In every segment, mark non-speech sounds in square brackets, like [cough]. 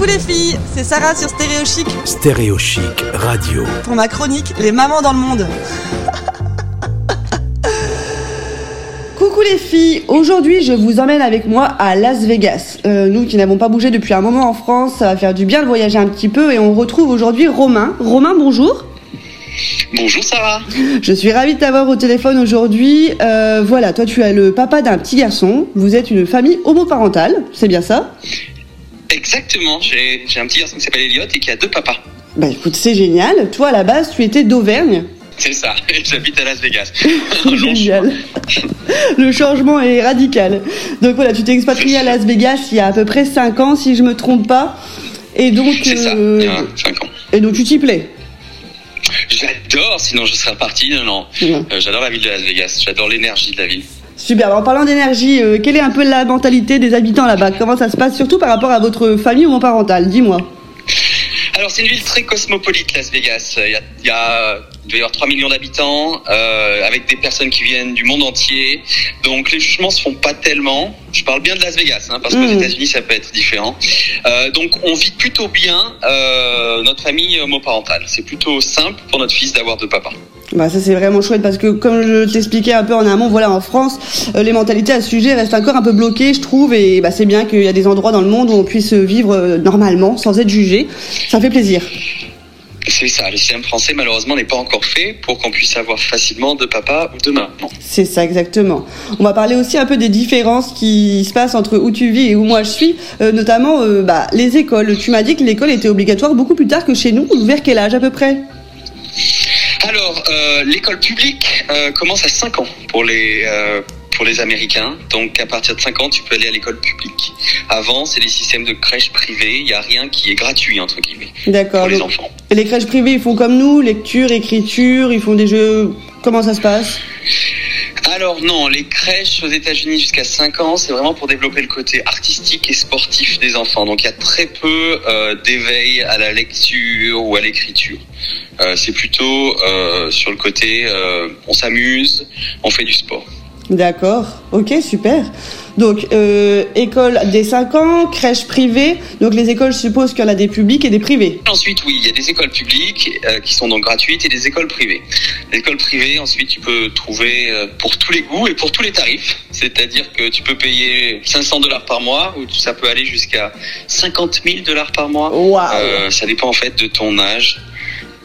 Coucou les filles, c'est Sarah sur Stéréo Chic. Stéréo Chic Radio. Pour ma chronique, les mamans dans le monde. Coucou les filles, aujourd'hui je vous emmène avec moi à Las Vegas. Euh, nous qui n'avons pas bougé depuis un moment en France, ça va faire du bien de voyager un petit peu et on retrouve aujourd'hui Romain. Romain, bonjour. Bonjour Sarah. Je suis ravie de t'avoir au téléphone aujourd'hui. Euh, voilà, toi tu es le papa d'un petit garçon. Vous êtes une famille homoparentale, c'est bien ça? Exactement, j'ai un petit garçon qui s'appelle Elliot et qui a deux papas. Bah écoute, c'est génial. Toi à la base tu étais d'Auvergne. C'est ça, [laughs] j'habite à Las Vegas. [laughs] Génial. Le changement est radical. Donc voilà, tu t'es expatrié à Las Vegas il y a à peu près 5 ans, si je me trompe pas. Et donc, C'est ça, euh, il y a 5 ans. et donc tu t'y plais. J'adore, sinon je serais parti. Non, non. Euh, j'adore la ville de Las Vegas, j'adore l'énergie de la ville. Super. Alors, en parlant d'énergie, euh, quelle est un peu la mentalité des habitants là-bas? Comment ça se passe, surtout par rapport à votre famille homoparentale Dis-moi. Alors c'est une ville très cosmopolite, Las Vegas. Il y a, il y a- il doit y avoir 3 millions d'habitants, euh, avec des personnes qui viennent du monde entier. Donc les jugements se font pas tellement. Je parle bien de Las Vegas, hein, parce qu'aux Mhm. États-Unis ça peut être différent. Euh, donc on vit plutôt bien euh, notre famille homoparentale. C'est plutôt simple pour notre fils d'avoir deux papas. Bah ça c'est vraiment chouette parce que comme je t'expliquais un peu en amont, voilà en France, euh, les mentalités à ce sujet restent encore un peu bloquées, je trouve, et bah c'est bien qu'il y a des endroits dans le monde où on puisse vivre euh, normalement, sans être jugé. Ça fait plaisir. C'est ça, le système français malheureusement n'est pas encore fait pour qu'on puisse avoir facilement deux papas ou deux mamans. C'est ça exactement. On va parler aussi un peu des différences qui se passent entre où tu vis et où moi je suis, euh, notamment euh, bah, les écoles. Tu m'as dit que l'école était obligatoire beaucoup plus tard que chez nous. Vers quel âge à peu près? Alors, euh, l'école publique euh, commence à 5 ans pour les, euh, pour les Américains. Donc, à partir de 5 ans, tu peux aller à l'école publique. Avant, c'est des systèmes de crèches privées. Il n'y a rien qui est gratuit, entre guillemets, D'accord. pour les donc, enfants. Les crèches privées, ils font comme nous, lecture, écriture, ils font des jeux. Comment ça se passe? Alors, non, les crèches aux États-Unis jusqu'à 5 ans, c'est vraiment pour développer le côté artistique et sportif des enfants. Donc, il y a très peu euh, d'éveil à la lecture ou à l'écriture. Euh, c'est plutôt euh, sur le côté on s'amuse, on fait du sport. D'accord. Ok, super. Donc, euh, école des 5 ans, crèche privée. Donc, les écoles, je suppose qu'il y en a des publiques et des privées. Ensuite, oui, il y a des écoles publiques euh, qui sont donc gratuites et des écoles privées. Les écoles privées, ensuite, tu peux trouver euh, pour tous les goûts et pour tous les tarifs. C'est-à-dire que tu peux payer 500 dollars par mois ou ça peut aller jusqu'à 50 000 dollars par mois. Euh, ça dépend en fait de ton âge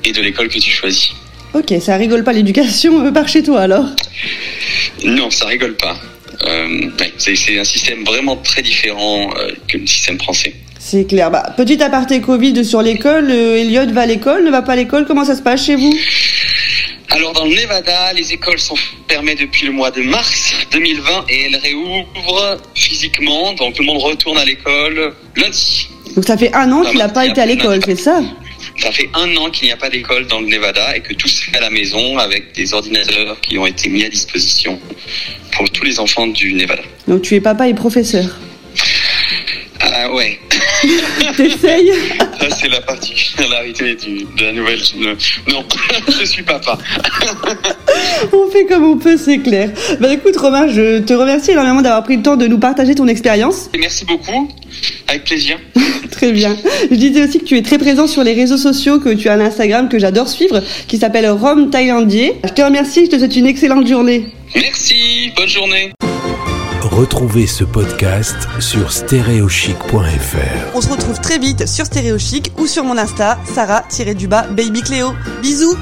et de l'école que tu choisis. Ok, ça rigole pas l'éducation [laughs] par chez toi alors Non, ça rigole pas. Euh, c'est un système vraiment très différent euh, que le système français. C'est clair. Bah, petit aparté Covid sur l'école. euh, Elliot va à l'école, ne va pas à l'école. Comment ça se passe chez vous? Alors dans le Nevada, les écoles sont fermées depuis le mois de mars 2020 et elles réouvrent physiquement, donc tout le monde retourne à l'école lundi. Donc ça fait un an qu'il n'a pas été à l'école, c'est ça? Ça fait un an qu'il n'y a pas d'école dans le Nevada et que tout se fait à la maison avec des ordinateurs qui ont été mis à disposition pour tous les enfants du Nevada. Donc tu es papa et professeur? Ah ouais, [laughs] T'essayes ça c'est la particularité du, de la nouvelle. je- Non, [laughs] je suis papa. [laughs] On fait comme on peut, c'est clair. Bah écoute Romain, je te remercie énormément d'avoir pris le temps de nous partager ton expérience. Merci beaucoup, avec plaisir. Très bien. Je disais aussi que tu es très présent sur les réseaux sociaux, que tu as un Instagram que j'adore suivre, qui s'appelle Rome Thaïlandier. Je te remercie, je te souhaite une excellente journée. Merci, bonne journée. Retrouvez ce podcast sur stéréochic.fr. On se retrouve très vite sur Stéréo Chic ou sur mon Insta, Sarah-du-bas Baby Cléo. Bisous